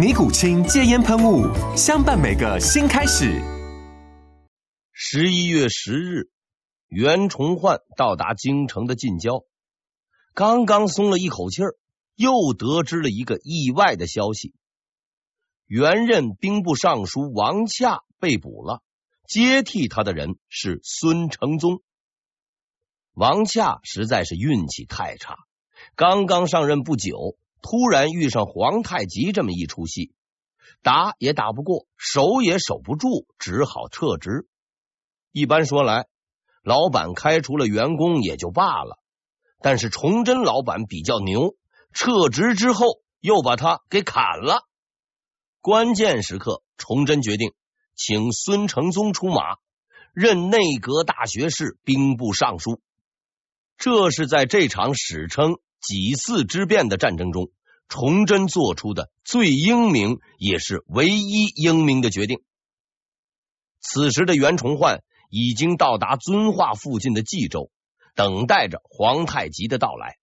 尼古清戒烟喷雾，相伴每个新开始。十一月十日，袁崇焕到达京城的近郊，刚刚松了一口气，又得知了一个意外的消息：原任兵部尚书王洽被捕了，接替他的人是孙承宗。王洽实在是运气太差，刚刚上任不久。突然遇上皇太极这么一出戏，打也打不过，守也守不住，只好撤职。一般说来，老板开除了员工也就罢了，但是崇祯老板比较牛，撤职之后又把他给砍了。关键时刻，崇祯决定请孙承宗出马，任内阁大学士、兵部尚书。这是在这场史称。几次之变的战争中，崇祯做出的最英明也是唯一英明的决定。此时的袁崇焕已经到达遵化附近的冀州，等待着皇太极的到来。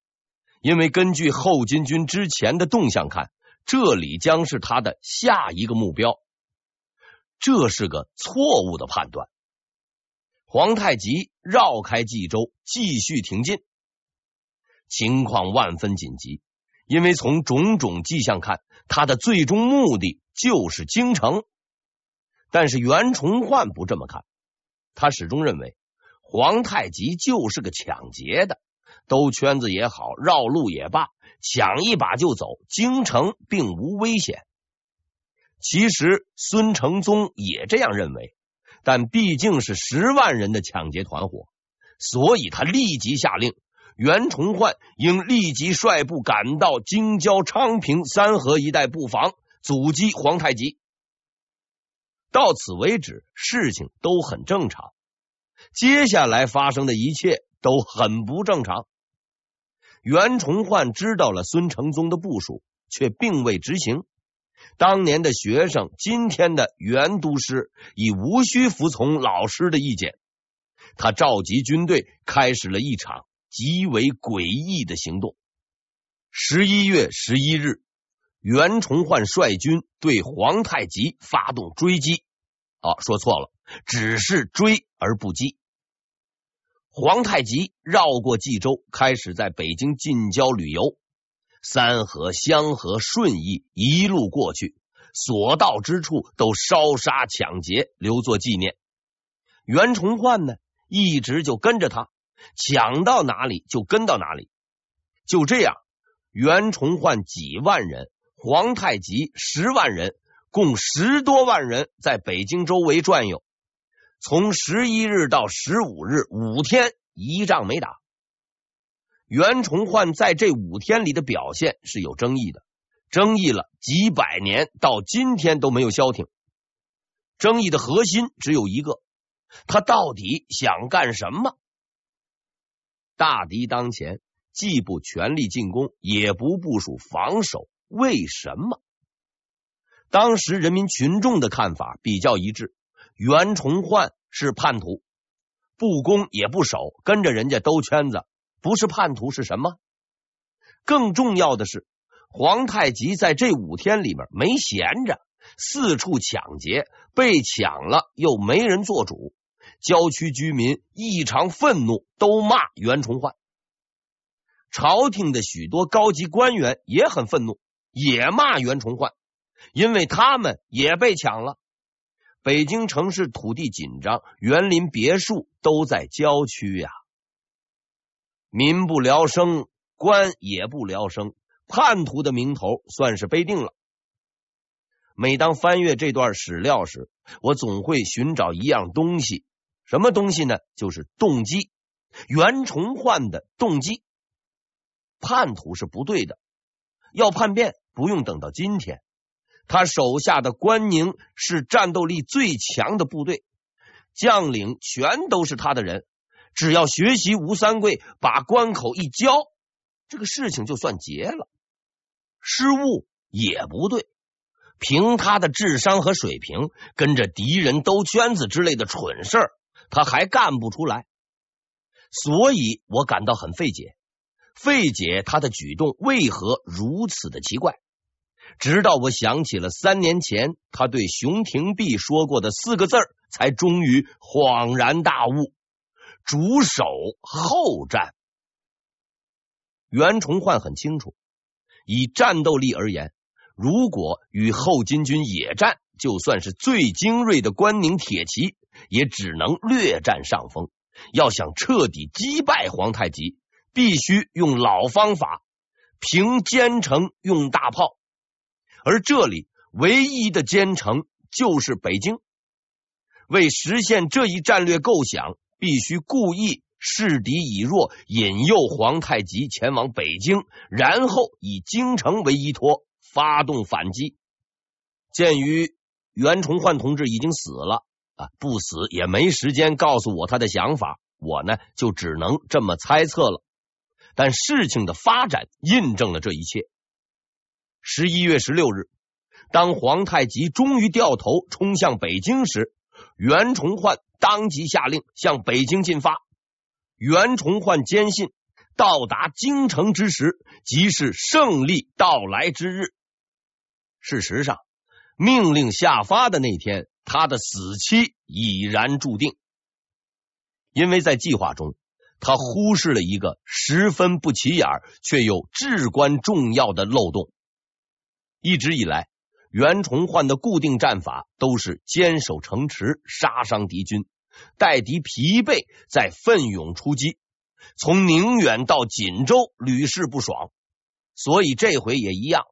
因为根据后金军之前的动向看，这里将是他的下一个目标。这是个错误的判断。皇太极绕开冀州，继续挺进。情况万分紧急，因为从种种迹象看，他的最终目的就是京城。但是袁崇焕不这么看，他始终认为皇太极就是个抢劫的，兜圈子也好，绕路也罢，抢一把就走，京城并无危险。其实孙承宗也这样认为，但毕竟是十万人的抢劫团伙，所以他立即下令。袁崇焕应立即率部赶到京郊昌平、三河一带布防，阻击皇太极。到此为止，事情都很正常。接下来发生的一切都很不正常。袁崇焕知道了孙承宗的部署，却并未执行。当年的学生，今天的袁都师，已无需服从老师的意见。他召集军队，开始了一场。极为诡异的行动。十一月十一日，袁崇焕率军对皇太极发动追击。啊，说错了，只是追而不击。皇太极绕过冀州，开始在北京近郊旅游。三河、香河、顺义一路过去，所到之处都烧杀抢劫，留作纪念。袁崇焕呢，一直就跟着他。抢到哪里就跟到哪里，就这样，袁崇焕几万人，皇太极十万人，共十多万人在北京周围转悠。从十一日到十五日，五天一仗没打。袁崇焕在这五天里的表现是有争议的，争议了几百年，到今天都没有消停。争议的核心只有一个：他到底想干什么？大敌当前，既不全力进攻，也不部署防守，为什么？当时人民群众的看法比较一致：袁崇焕是叛徒，不攻也不守，跟着人家兜圈子，不是叛徒是什么？更重要的是，皇太极在这五天里面没闲着，四处抢劫，被抢了又没人做主。郊区居民异常愤怒，都骂袁崇焕。朝廷的许多高级官员也很愤怒，也骂袁崇焕，因为他们也被抢了。北京城市土地紧张，园林别墅都在郊区呀。民不聊生，官也不聊生，叛徒的名头算是背定了。每当翻阅这段史料时，我总会寻找一样东西，什么东西呢？就是动机。袁崇焕的动机，叛徒是不对的，要叛变不用等到今天。他手下的关宁是战斗力最强的部队，将领全都是他的人，只要学习吴三桂，把关口一交，这个事情就算结了。失误也不对，凭他的智商和水平，跟着敌人兜圈子之类的蠢事儿，他还干不出来。所以我感到很费解，费解他的举动为何如此的奇怪。直到我想起了三年前他对熊廷弼说过的四个字儿，才终于恍然大悟：主守后战。袁崇焕很清楚，以战斗力而言，如果与后金军野战，就算是最精锐的关宁铁骑，也只能略占上风。要想彻底击败皇太极，必须用老方法，凭坚城用大炮，而这里唯一的坚城就是北京。为实现这一战略构想，必须故意示敌以弱，引诱皇太极前往北京，然后以京城为依托发动反击。鉴于袁崇焕同志已经死了。啊，不死也没时间告诉我他的想法，我呢就只能这么猜测了。但事情的发展印证了这一切。十一月十六日，当皇太极终于掉头冲向北京时，袁崇焕当即下令向北京进发。袁崇焕坚信，到达京城之时，即是胜利到来之日。事实上，命令下发的那天。他的死期已然注定，因为在计划中，他忽视了一个十分不起眼却又至关重要的漏洞。一直以来，袁崇焕的固定战法都是坚守城池，杀伤敌军，待敌疲惫再奋勇出击。从宁远到锦州，屡试不爽，所以这回也一样。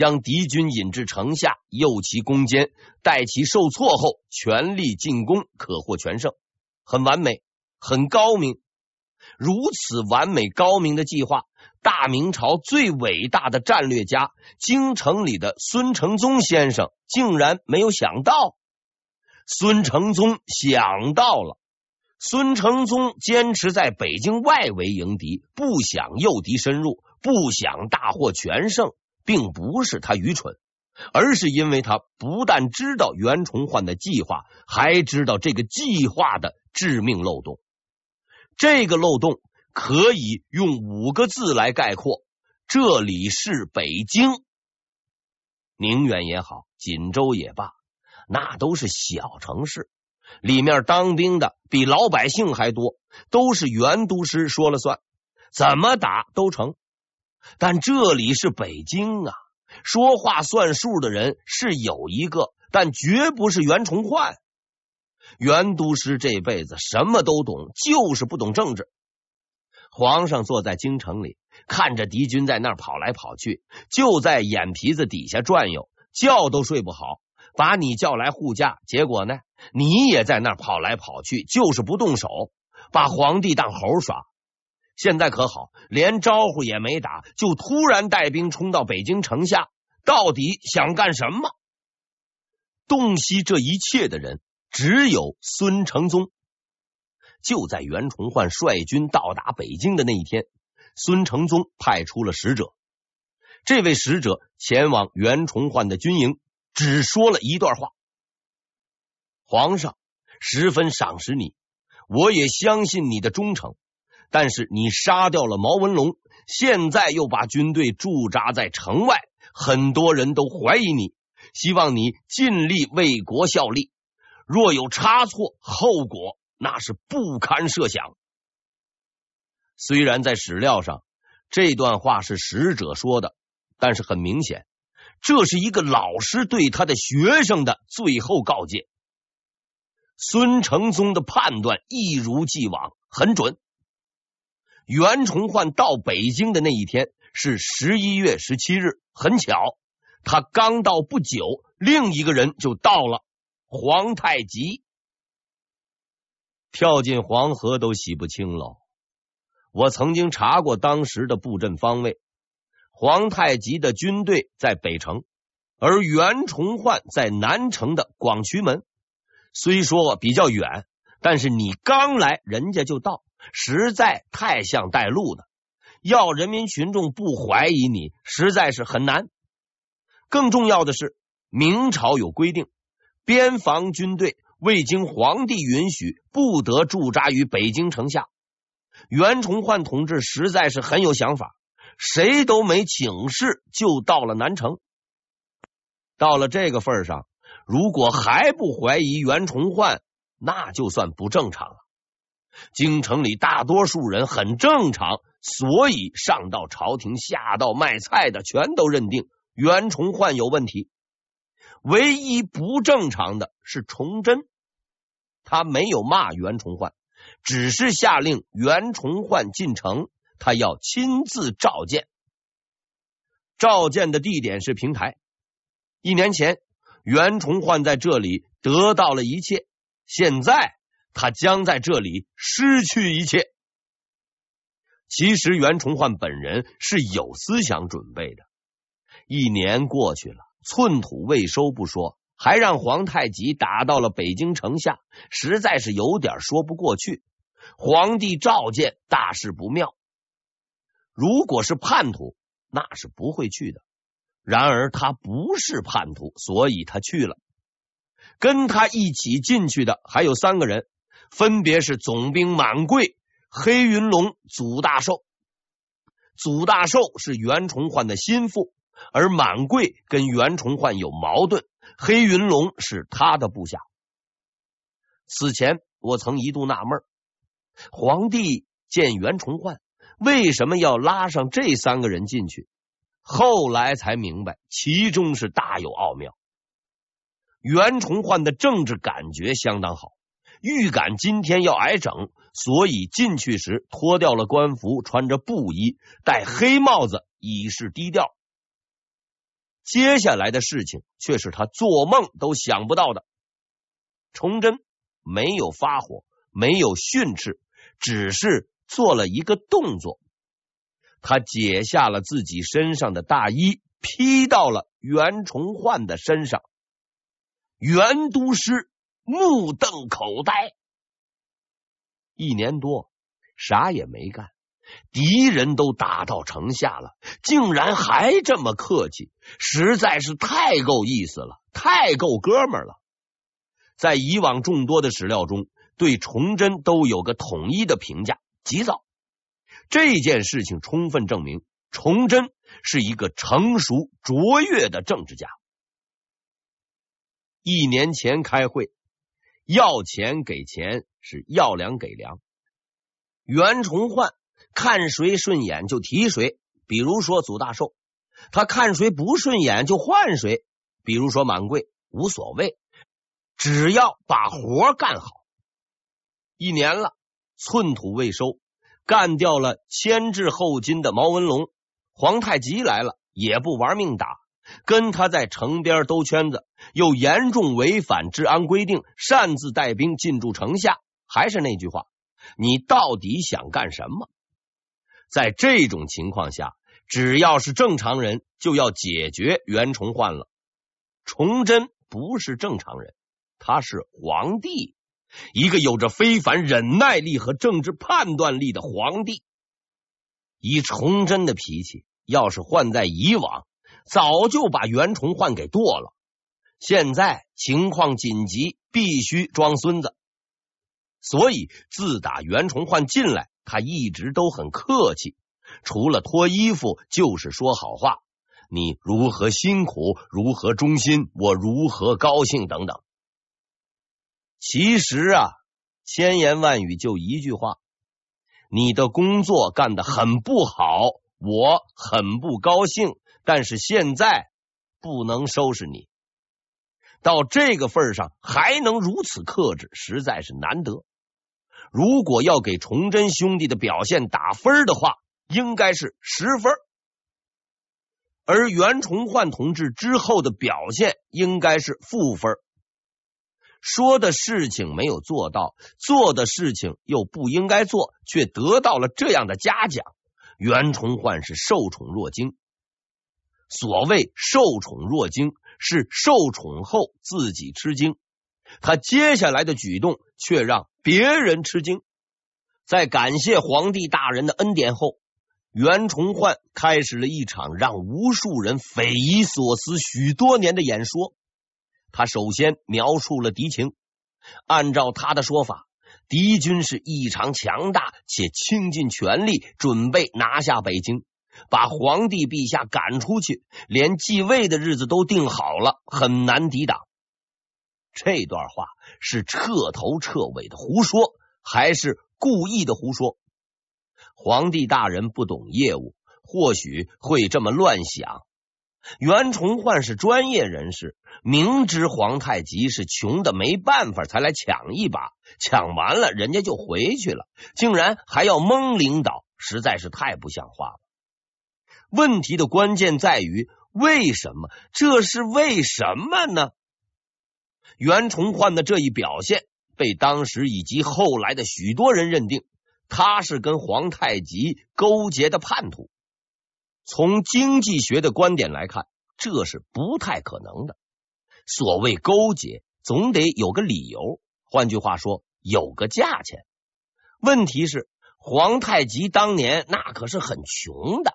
将敌军引至城下，诱其攻坚，待其受挫后，全力进攻，可获全胜。很完美，很高明。如此完美高明的计划，大明朝最伟大的战略家京城里的孙承宗先生竟然没有想到。孙承宗想到了。孙承宗坚持在北京外围迎敌，不想诱敌深入，不想大获全胜。并不是他愚蠢，而是因为他不但知道袁崇焕的计划，还知道这个计划的致命漏洞。这个漏洞可以用五个字来概括：这里是北京。宁远也好，锦州也罢，那都是小城市，里面当兵的比老百姓还多，都是袁督师说了算，怎么打都成。但这里是北京啊，说话算数的人是有一个，但绝不是袁崇焕。袁督师这辈子什么都懂，就是不懂政治。皇上坐在京城里，看着敌军在那儿跑来跑去，就在眼皮子底下转悠，觉都睡不好。把你叫来护驾，结果呢，你也在那儿跑来跑去，就是不动手，把皇帝当猴耍。现在可好，连招呼也没打，就突然带兵冲到北京城下，到底想干什么？洞悉这一切的人只有孙承宗。就在袁崇焕率军到达北京的那一天，孙承宗派出了使者。这位使者前往袁崇焕的军营，只说了一段话：“皇上十分赏识你，我也相信你的忠诚。”但是你杀掉了毛文龙，现在又把军队驻扎在城外，很多人都怀疑你。希望你尽力为国效力，若有差错，后果那是不堪设想。虽然在史料上这段话是使者说的，但是很明显，这是一个老师对他的学生的最后告诫。孙承宗的判断一如既往很准。袁崇焕到北京的那一天是十一月十七日，很巧，他刚到不久，另一个人就到了。皇太极跳进黄河都洗不清喽。我曾经查过当时的布阵方位，皇太极的军队在北城，而袁崇焕在南城的广渠门。虽说比较远，但是你刚来，人家就到，实在太像带路的。要人民群众不怀疑你，实在是很难。更重要的是，明朝有规定，边防军队未经皇帝允许，不得驻扎于北京城下。袁崇焕同志实在是很有想法，谁都没请示，就到了南城。到了这个份上，如果还不怀疑袁崇焕，那就算不正常了。京城里大多数人很正常，所以上到朝廷，下到卖菜的，全都认定袁崇焕有问题。唯一不正常的是崇祯，他没有骂袁崇焕。只是下令袁崇焕进城，他要亲自召见。召见的地点是平台。一年前，袁崇焕在这里得到了一切，现在他将在这里失去一切。其实袁崇焕本人是有思想准备的。一年过去了，寸土未收不说。还让皇太极打到了北京城下，实在是有点说不过去。皇帝召见，大事不妙。如果是叛徒，那是不会去的。然而他不是叛徒，所以他去了。跟他一起进去的还有三个人，分别是总兵满贵、黑云龙、祖大寿。祖大寿是袁崇焕的心腹，而满贵跟袁崇焕有矛盾。黑云龙是他的部下。此前我曾一度纳闷，皇帝见袁崇焕为什么要拉上这三个人进去？后来才明白，其中是大有奥妙。袁崇焕的政治感觉相当好，预感今天要挨整，所以进去时脱掉了官服，穿着布衣，戴黑帽子，以示低调。接下来的事情却是他做梦都想不到的。崇祯没有发火，没有训斥，只是做了一个动作。他解下了自己身上的大衣，披到了袁崇焕的身上。袁都师目瞪口呆，一年多啥也没干。敌人都打到城下了，竟然还这么客气，实在是太够意思了，太够哥们了。在以往众多的史料中，对崇祯都有个统一的评价：急躁。这件事情充分证明，崇祯是一个成熟卓越的政治家。一年前开会，要钱给钱，是要粮给粮。袁崇焕。看谁顺眼就提谁，比如说祖大寿，他看谁不顺眼就换谁，比如说满贵，无所谓，只要把活干好。一年了，寸土未收，干掉了牵制后金的毛文龙，皇太极来了也不玩命打，跟他在城边兜圈子，又严重违反治安规定，擅自带兵进驻城下。还是那句话，你到底想干什么？在这种情况下，只要是正常人，就要解决袁崇焕了。崇祯不是正常人，他是皇帝，一个有着非凡忍耐力和政治判断力的皇帝。以崇祯的脾气，要是换在以往，早就把袁崇焕给剁了。现在情况紧急，必须装孙子。所以，自打袁崇焕进来。他一直都很客气，除了脱衣服就是说好话。你如何辛苦，如何忠心，我如何高兴等等。其实啊，千言万语就一句话：你的工作干得很不好，我很不高兴。但是现在不能收拾你。到这个份上还能如此克制，实在是难得。如果要给崇祯兄弟的表现打分的话，应该是十分。而袁崇焕同志之后的表现应该是负分。说的事情没有做到，做的事情又不应该做，却得到了这样的嘉奖，袁崇焕是受宠若惊。所谓受宠若惊，是受宠后自己吃惊。他接下来的举动却让别人吃惊。在感谢皇帝大人的恩典后，袁崇焕开始了一场让无数人匪夷所思许多年的演说。他首先描述了敌情，按照他的说法，敌军是异常强大，且倾尽全力准备拿下北京，把皇帝陛下赶出去，连继位的日子都定好了，很难抵挡。这段话是彻头彻尾的胡说，还是故意的胡说？皇帝大人不懂业务，或许会这么乱想。袁崇焕是专业人士，明知皇太极是穷的没办法才来抢一把，抢完了人家就回去了，竟然还要蒙领导，实在是太不像话了。问题的关键在于为什么？这是为什么呢？袁崇焕的这一表现被当时以及后来的许多人认定，他是跟皇太极勾结的叛徒。从经济学的观点来看，这是不太可能的。所谓勾结，总得有个理由。换句话说，有个价钱。问题是，皇太极当年那可是很穷的。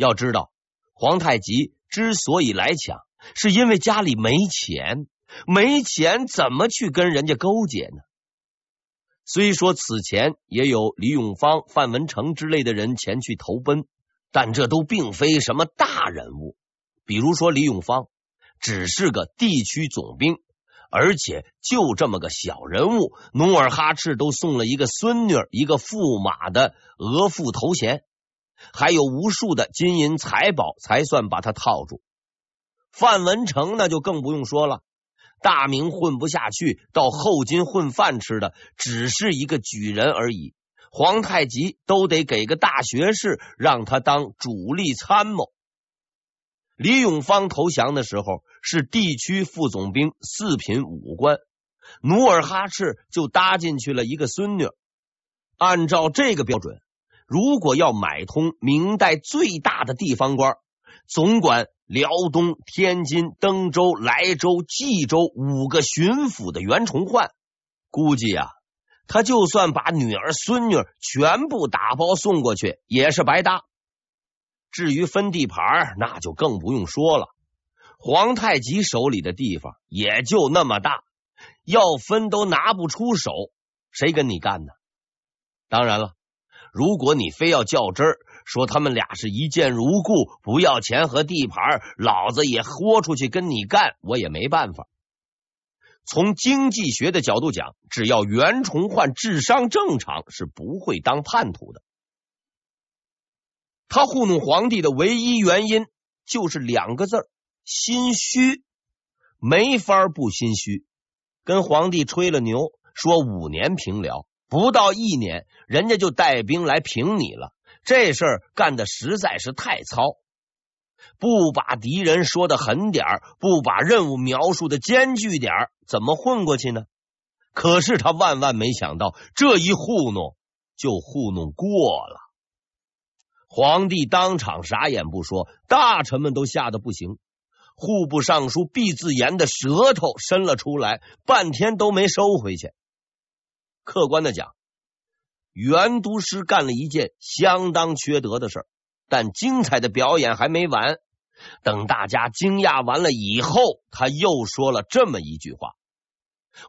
要知道，皇太极之所以来抢，是因为家里没钱。没钱怎么去跟人家勾结呢？虽说此前也有李永芳、范文成之类的人前去投奔。但这都并非什么大人物，比如说李永芳，只是个地区总兵，而且就这么个小人物，努尔哈赤都送了一个孙女、一个驸马的额驸头衔，还有无数的金银财宝，才算把他套住。范文成那就更不用说了，大明混不下去，到后金混饭吃的，只是一个举人而已。皇太极都得给个大学士，让他当主力参谋。李永芳投降的时候是地区副总兵，四品武官。努尔哈赤就搭进去了一个孙女。按照这个标准，如果要买通明代最大的地方官，总管辽东、天津、登州、莱州、冀州五个巡抚的袁崇焕，估计啊。他就算把女儿、孙女全部打包送过去，也是白搭。至于分地盘，那就更不用说了。皇太极手里的地方也就那么大，要分都拿不出手，谁跟你干呢？当然了，如果你非要较真儿，说他们俩是一见如故，不要钱和地盘，老子也豁出去跟你干，我也没办法。从经济学的角度讲，只要袁崇焕智商正常，是不会当叛徒的。他糊弄皇帝的唯一原因就是两个字：心虚。没法不心虚。跟皇帝吹了牛，说五年平辽，不到一年，人家就带兵来平你了。这事儿干的实在是太糙。不把敌人说的狠点儿，不把任务描述的艰巨点儿，怎么混过去呢？可是他万万没想到，这一糊弄就糊弄过了。皇帝当场啥也不说，大臣们都吓得不行。户部尚书毕自严的舌头伸了出来，半天都没收回去。客观的讲，袁督师干了一件相当缺德的事。但精彩的表演还没完，等大家惊讶完了以后，他又说了这么一句话。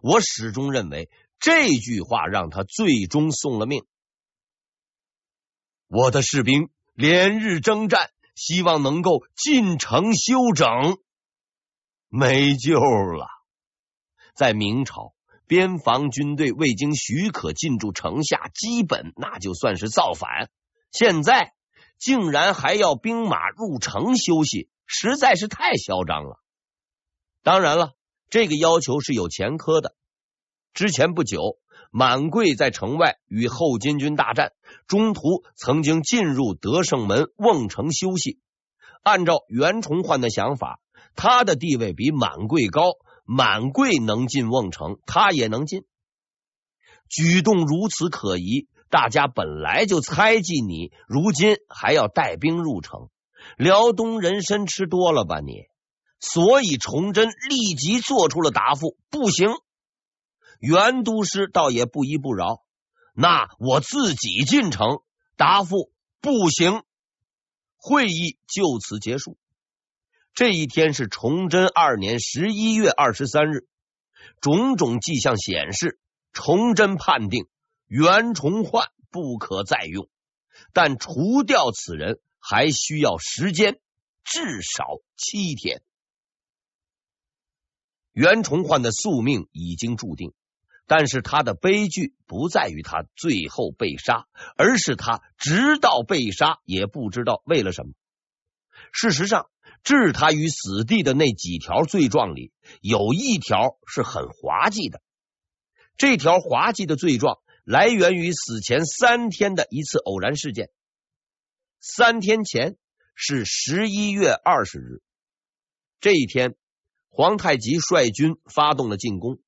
我始终认为这句话让他最终送了命。我的士兵连日征战，希望能够进城休整，没救了。在明朝，边防军队未经许可进驻城下，基本那就算是造反。现在。竟然还要兵马入城休息，实在是太嚣张了。当然了，这个要求是有前科的。之前不久，满贵在城外与后金军大战，中途曾经进入德胜门瓮城休息。按照袁崇焕的想法，他的地位比满贵高，满贵能进瓮城，他也能进。举动如此可疑，大家本来就猜忌你，如今还要带兵入城，辽东人参吃多了吧你？所以崇祯立即做出了答复：不行。袁都师倒也不依不饶，那我自己进城。答复不行。会议就此结束。这一天是崇祯二年十一月二十三日，种种迹象显示，崇祯判定袁崇焕不可再用，但除掉此人还需要时间，至少七天。袁崇焕的宿命已经注定。但是他的悲剧不在于他最后被杀，而是他直到被杀也不知道为了什么。事实上，置他于死地的那几条罪状里，有一条是很滑稽的。这条滑稽的罪状来源于死前三天的一次偶然事件。三天前是十一月二十日，这一天，皇太极率军发动了进攻。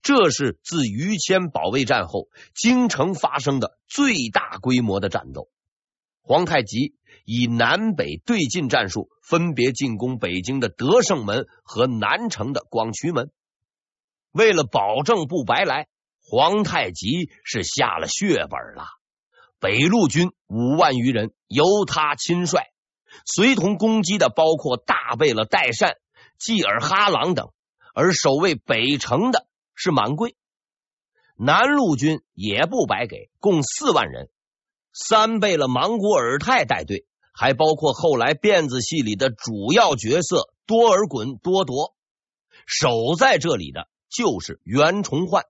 这是自于谦保卫战后，京城发生的最大规模的战斗。皇太极以南北对进战术，分别进攻北京的德胜门和南城的广渠门。为了保证不白来，皇太极是下了血本了。北路军五万余人由他亲率，随同攻击的包括大贝勒代善、济尔哈朗等，而守卫北城的。是满贵，南路军也不白给，共四万人，三贝勒莽古尔泰带队，还包括后来辫子戏里的主要角色多尔衮、多铎。守在这里的就是袁崇焕。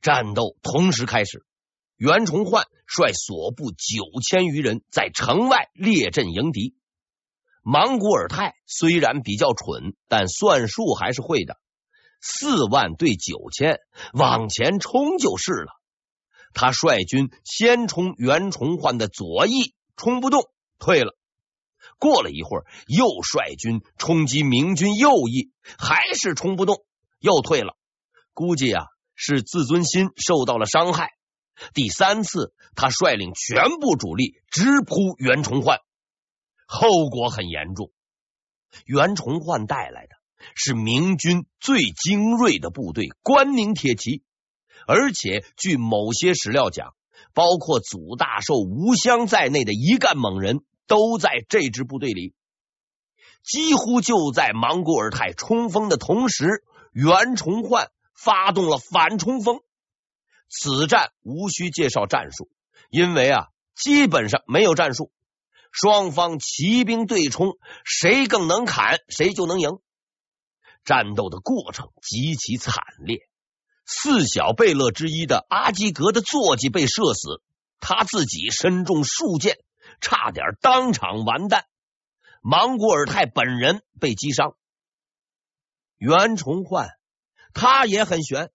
战斗同时开始，袁崇焕率所部九千余人在城外列阵迎敌。莽古尔泰虽然比较蠢，但算术还是会的。四万对九千，往前冲就是了。他率军先冲袁崇焕的左翼，冲不动，退了。过了一会儿，又率军冲击明军右翼，还是冲不动，又退了。估计啊，是自尊心受到了伤害。第三次，他率领全部主力直扑袁崇焕，后果很严重。袁崇焕带来的。是明军最精锐的部队关宁铁骑，而且据某些史料讲，包括祖大寿、吴襄在内的一干猛人都在这支部队里。几乎就在莽古尔泰冲锋的同时，袁崇焕发动了反冲锋。此战无需介绍战术，因为啊，基本上没有战术，双方骑兵对冲，谁更能砍，谁就能赢。战斗的过程极其惨烈，四小贝勒之一的阿基格的坐骑被射死，他自己身中数箭，差点当场完蛋。莽古尔泰本人被击伤。袁崇焕他也很悬，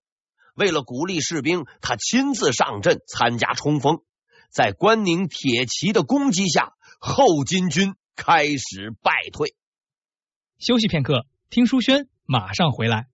为了鼓励士兵，他亲自上阵参加冲锋，在关宁铁骑的攻击下，后金军开始败退。休息片刻，听书轩。马上回来。